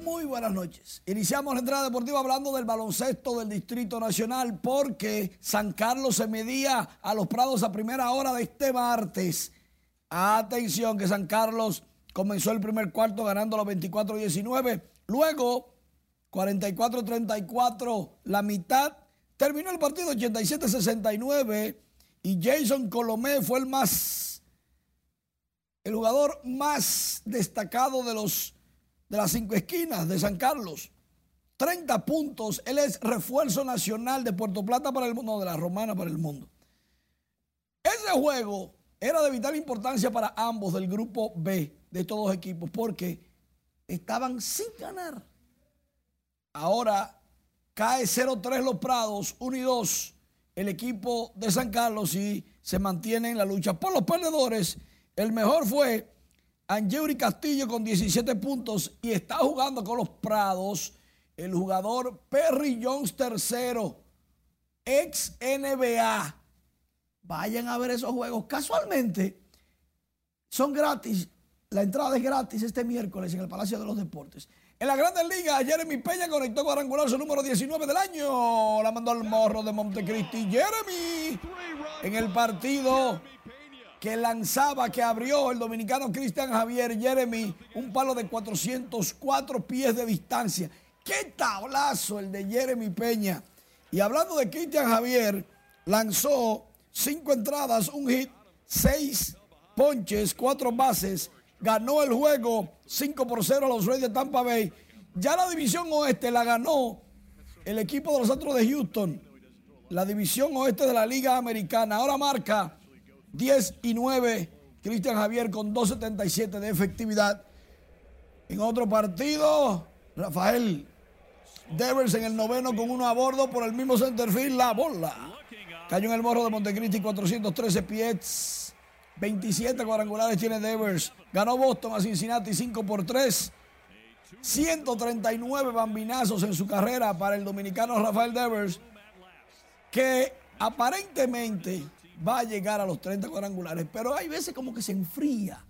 Speaker 56: Muy buenas noches. Iniciamos la entrada deportiva hablando del baloncesto del Distrito Nacional porque San Carlos se medía a los Prados a primera hora de este martes. Atención que San Carlos comenzó el primer cuarto ganando los 24-19. Luego, 44-34, la mitad. Terminó el partido 87-69 y Jason Colomé fue el más, el jugador más destacado de los de las cinco esquinas de San Carlos. 30 puntos. Él es refuerzo nacional de Puerto Plata para el mundo, no, de la Romana para el mundo. Ese juego era de vital importancia para ambos del grupo B de estos dos equipos porque estaban sin ganar. Ahora Cae 0-3 los Prados, 1 y 2 el equipo de San Carlos y se mantiene en la lucha. Por los perdedores, el mejor fue Angeuri Castillo con 17 puntos y está jugando con los Prados el jugador Perry Jones tercero, ex NBA. Vayan a ver esos juegos. Casualmente, son gratis. La entrada es gratis este miércoles en el Palacio de los Deportes. En la Grandes Ligas, Jeremy Peña conectó cuadrangular su número 19 del año. La mandó al morro de Montecristi. Jeremy en el partido que lanzaba, que abrió el dominicano Cristian Javier Jeremy, un palo de 404 pies de distancia. ¡Qué tablazo el de Jeremy Peña! Y hablando de Cristian Javier, lanzó cinco entradas, un hit, seis ponches, cuatro bases, ganó el juego 5 por 0 a los Reyes de Tampa Bay. Ya la división oeste la ganó el equipo de los Astros de Houston, la división oeste de la Liga Americana. Ahora marca 10 y 9 Cristian Javier con 2.77 de efectividad. En otro partido, Rafael Devers en el noveno con uno a bordo por el mismo centerfield, la bola. Cayó en el morro de Montecristi, 413 pies. 27 cuadrangulares tiene Devers. Ganó Boston a Cincinnati 5 por 3. 139 bambinazos en su carrera para el dominicano Rafael Devers, que aparentemente va a llegar a los 30 cuadrangulares, pero hay veces como que se enfría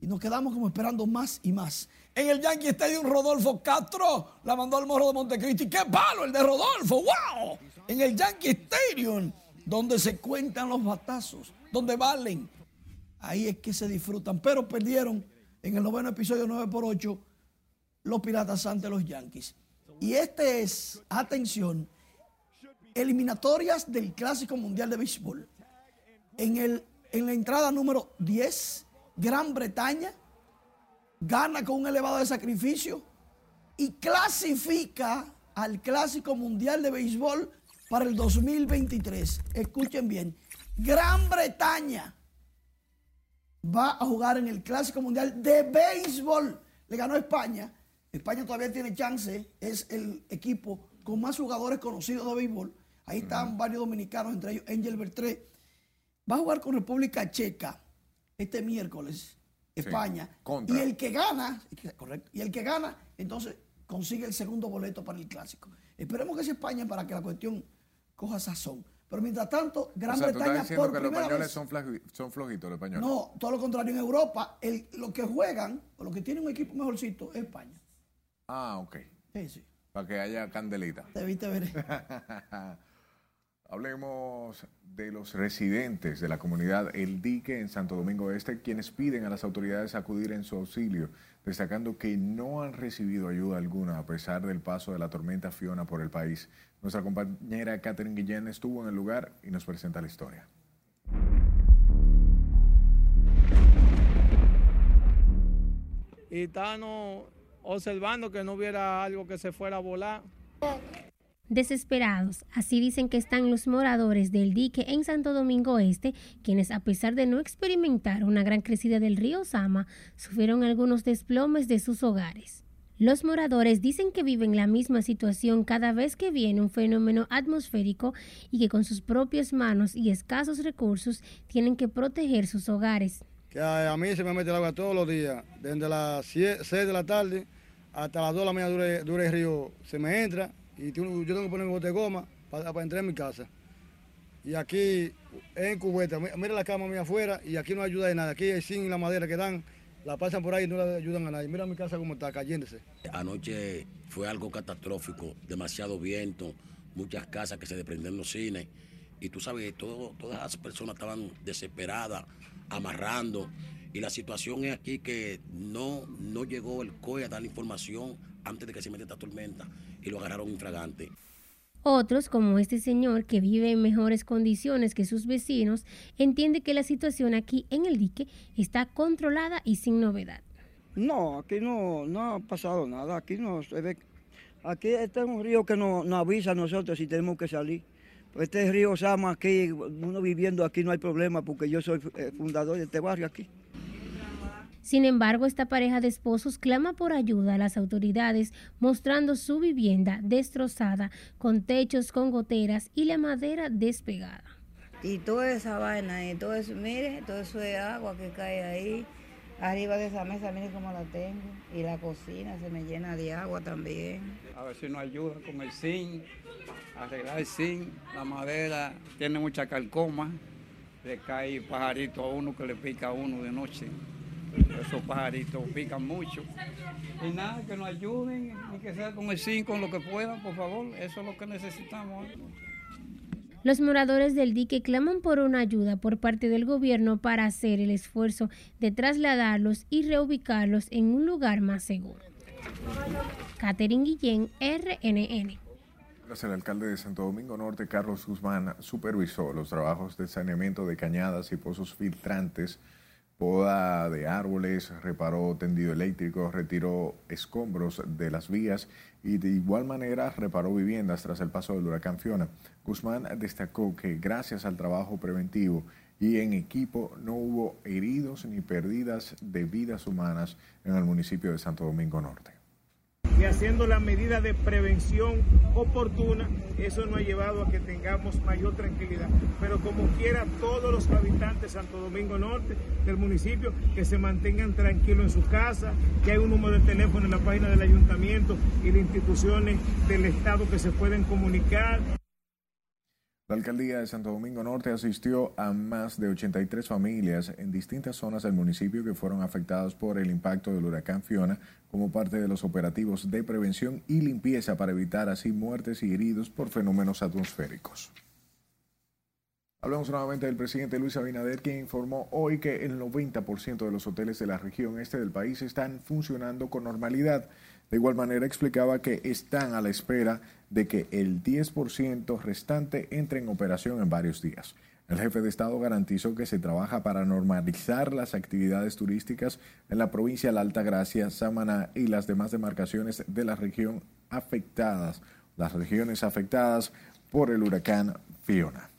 Speaker 56: y nos quedamos como esperando más y más. En el Yankee Stadium, Rodolfo Castro la mandó al morro de Montecristi. ¡Qué palo el de Rodolfo! ¡Wow! En el Yankee Stadium, donde se cuentan los batazos, donde valen Ahí es que se disfrutan. Pero perdieron en el noveno episodio 9 por 8 los Piratas ante los Yankees. Y este es, atención, eliminatorias del Clásico Mundial de Béisbol. En, el, en la entrada número 10, Gran Bretaña gana con un elevado de sacrificio y clasifica al Clásico Mundial de Béisbol para el 2023. Escuchen bien, Gran Bretaña va a jugar en el Clásico Mundial de Béisbol. Le ganó España. España todavía tiene chance. Es el equipo con más jugadores conocidos de béisbol. Ahí están varios dominicanos, entre ellos Angel Bertré. Va a jugar con República Checa este miércoles, España. y el que gana, correcto, y el que gana, entonces consigue el segundo boleto para el clásico. Esperemos que sea España para que la cuestión coja sazón. Pero mientras tanto, Gran Bretaña por
Speaker 2: que
Speaker 56: los
Speaker 2: españoles son, son, flojitos los españoles.
Speaker 56: No, todo lo contrario. En Europa, el, lo que juegan, o lo que tiene un equipo mejorcito, es España.
Speaker 2: Ah, ok.
Speaker 56: Sí, sí.
Speaker 2: Para que haya candelita.
Speaker 56: Debiste ver.
Speaker 2: Hablemos de los residentes de la comunidad El Dique en Santo Domingo Este, quienes piden a las autoridades acudir en su auxilio, destacando que no han recibido ayuda alguna a pesar del paso de la tormenta Fiona por el país. Nuestra compañera Catherine Guillén estuvo en el lugar y nos presenta la historia.
Speaker 57: Y estábamos observando que no hubiera algo que se fuera a volar.
Speaker 58: Desesperados, así dicen que están los moradores del dique en Santo Domingo Este, quienes a pesar de no experimentar una gran crecida del río Sama, sufrieron algunos desplomes de sus hogares. Los moradores dicen que viven la misma situación cada vez que viene un fenómeno atmosférico y que con sus propias manos y escasos recursos tienen que proteger sus hogares.
Speaker 57: A, mí se me mete el agua todos los días, desde las 6 de la tarde hasta las 2 de la mañana dura, el río, se me entra y yo tengo que poner un bote de goma para, entrar en mi casa. Y aquí en cubeta, mira la cama mía afuera y aquí no ayuda de nada, aquí sin la madera que dan la pasan por ahí y no le ayudan a nadie. Mira mi casa como está, cayéndose.
Speaker 59: Anoche fue algo catastrófico, demasiado viento, muchas casas que se desprendieron los cines. Y tú sabes, todo, todas las personas estaban desesperadas, amarrando. Y la situación es aquí que no, no llegó el COE a dar la información antes de que se metiera esta tormenta y lo agarraron infragante.
Speaker 58: Otros, como este señor que vive en mejores condiciones que sus vecinos, entiende que la situación aquí en el dique está controlada y sin novedad.
Speaker 57: No, aquí no, no ha pasado nada. Aquí no se ve. Aquí está un río que nos no avisa a nosotros si tenemos que salir. Pues este río Sama aquí, uno viviendo aquí no hay problema porque yo soy eh, fundador de este barrio aquí.
Speaker 58: Sin embargo, esta pareja de esposos clama por ayuda a las autoridades, mostrando su vivienda destrozada, con techos con goteras y la madera despegada.
Speaker 55: Y toda esa vaina y todo eso, mire, todo eso de agua que cae ahí. Arriba de esa mesa, mire cómo la tengo. Y la cocina se me llena de agua también.
Speaker 60: A ver si nos ayuda con el zinc, arreglar el zinc, la madera tiene mucha calcoma, le cae pajarito a uno que le pica a uno de noche. Esos pajaritos pican mucho. Y nada, que nos ayuden, y que sea con el zinc, con lo que puedan, por favor. Eso es lo que necesitamos.
Speaker 58: Los moradores del dique claman por una ayuda por parte del gobierno para hacer el esfuerzo de trasladarlos y reubicarlos en un lugar más seguro. Catherine Guillén, RNN.
Speaker 2: El alcalde de Santo Domingo Norte, Carlos Guzmán, supervisó los trabajos de saneamiento de cañadas y pozos filtrantes, poda de árboles, reparó tendido eléctrico, retiró escombros de las vías y de igual manera reparó viviendas tras el paso del huracán Fiona. Guzmán destacó que gracias al trabajo preventivo y en equipo no hubo heridos ni pérdidas de vidas humanas en el municipio de Santo Domingo Norte
Speaker 45: y haciendo la medida de prevención oportuna, eso nos ha llevado a que tengamos mayor tranquilidad. Pero como quiera, todos los habitantes de Santo Domingo Norte, del municipio, que se mantengan tranquilos en su casa, que hay un número de teléfono en la página del ayuntamiento y de instituciones del Estado que se pueden comunicar.
Speaker 2: La alcaldía de Santo Domingo Norte asistió a más de 83 familias en distintas zonas del municipio que fueron afectadas por el impacto del huracán Fiona como parte de los operativos de prevención y limpieza para evitar así muertes y heridos por fenómenos atmosféricos. Hablamos nuevamente del presidente Luis Abinader, quien informó hoy que el 90% de los hoteles de la región este del país están funcionando con normalidad. De igual manera explicaba que están a la espera de que el 10% restante entre en operación en varios días. El jefe de Estado garantizó que se trabaja para normalizar las actividades turísticas en la provincia de la Alta Gracia, Samaná y las demás demarcaciones de la región afectadas, las regiones afectadas por el huracán Fiona.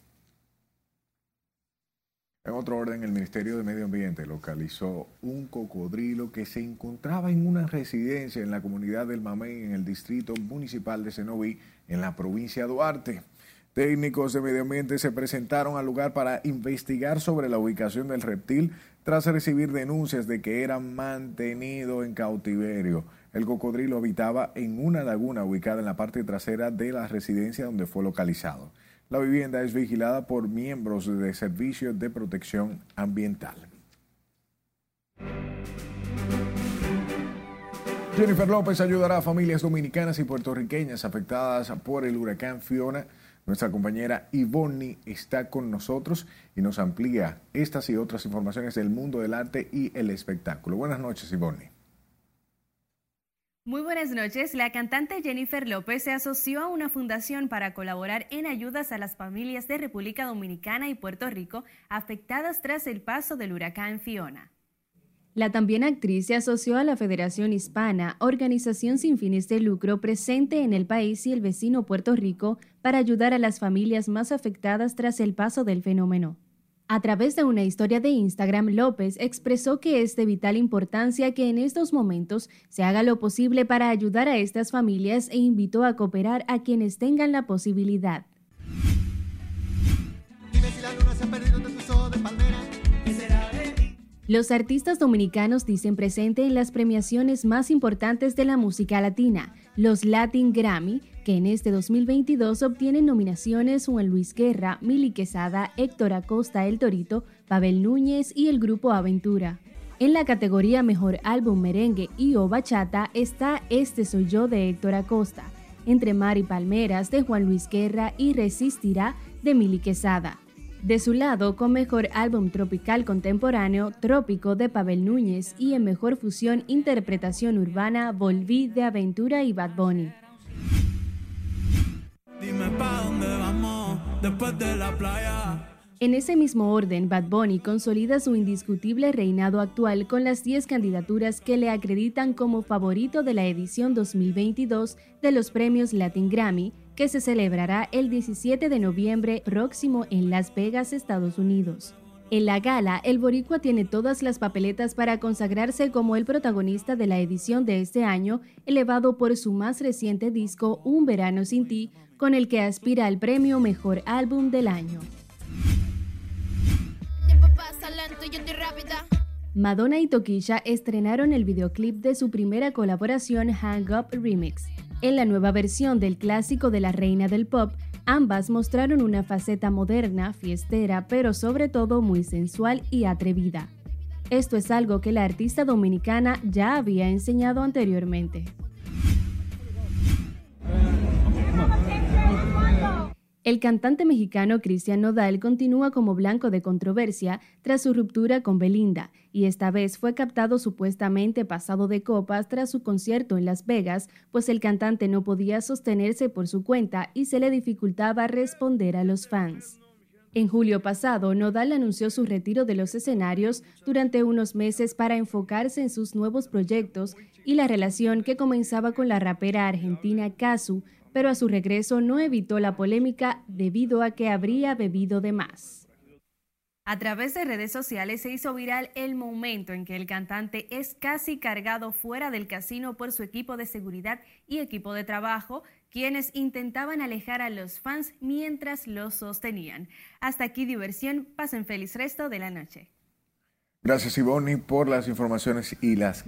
Speaker 2: En otro orden, el Ministerio de Medio Ambiente localizó un cocodrilo que se encontraba en una residencia en la comunidad del Mamey, en el distrito municipal de Cenoví, en la provincia de Duarte. Técnicos de medio ambiente se presentaron al lugar para investigar sobre la ubicación del reptil tras recibir denuncias de que era mantenido en cautiverio. El cocodrilo habitaba en una laguna ubicada en la parte trasera de la residencia donde fue localizado. La vivienda es vigilada por miembros de servicios de protección ambiental. Jennifer López ayudará a familias dominicanas y puertorriqueñas afectadas por el huracán Fiona. Nuestra compañera Ivonne está con nosotros y nos amplía estas y otras informaciones del mundo del arte y el espectáculo. Buenas noches, Ivonne.
Speaker 61: Muy buenas noches. La cantante Jennifer López se asoció a una fundación para colaborar en ayudas a las familias de República Dominicana y Puerto Rico afectadas tras el paso del huracán Fiona. La también actriz se asoció a la Federación Hispana, organización sin fines de lucro presente en el país y el vecino Puerto Rico, para ayudar a las familias más afectadas tras el paso del fenómeno. A través de una historia de Instagram, López expresó que es de vital importancia que en estos momentos se haga lo posible para ayudar a estas familias e invitó a cooperar a quienes tengan la posibilidad. Los artistas dominicanos dicen presente en las premiaciones más importantes de la música latina, los Latin Grammy, que en este 2022 obtienen nominaciones Juan Luis Guerra, Mili Quesada, Héctor Acosta El Torito, Pavel Núñez y el grupo Aventura. En la categoría Mejor Álbum Merengue y o Bachata está Este Soy Yo de Héctor Acosta, Entre Mar y Palmeras de Juan Luis Guerra y Resistirá de Mili Quesada. De su lado, con mejor álbum tropical contemporáneo, Trópico de Pavel Núñez y en mejor fusión interpretación urbana, Volví de Aventura y Bad Bunny. En ese mismo orden, Bad Bunny consolida su indiscutible reinado actual con las 10 candidaturas que le acreditan como favorito de la edición 2022 de los premios Latin Grammy, que se celebrará el 17 de noviembre próximo en Las Vegas, Estados Unidos. En la gala, el boricua tiene todas las papeletas para consagrarse como el protagonista de la edición de este año, elevado por su más reciente disco Un verano sin ti, con el que aspira al premio Mejor Álbum del Año. Madonna y Toquilla estrenaron el videoclip de su primera colaboración Hang Up Remix. En la nueva versión del clásico de la reina del pop, Ambas mostraron una faceta moderna, fiestera, pero sobre todo muy sensual y atrevida. Esto es algo que la artista dominicana ya había enseñado anteriormente. El cantante mexicano Cristian Nodal continúa como blanco de controversia tras su ruptura con Belinda, y esta vez fue captado supuestamente pasado de copas tras su concierto en Las Vegas, pues el cantante no podía sostenerse por su cuenta y se le dificultaba responder a los fans. En julio pasado, Nodal anunció su retiro de los escenarios durante unos meses para enfocarse en sus nuevos proyectos y la relación que comenzaba con la rapera argentina Kazu, pero a su regreso no evitó la polémica debido a que habría bebido de más. A través de redes sociales se hizo viral el momento en que el cantante es casi cargado fuera del casino por su equipo de seguridad y equipo de trabajo, quienes intentaban alejar a los fans mientras los sostenían. Hasta aquí diversión, pasen feliz resto de la noche.
Speaker 2: Gracias Ivonne por las informaciones y las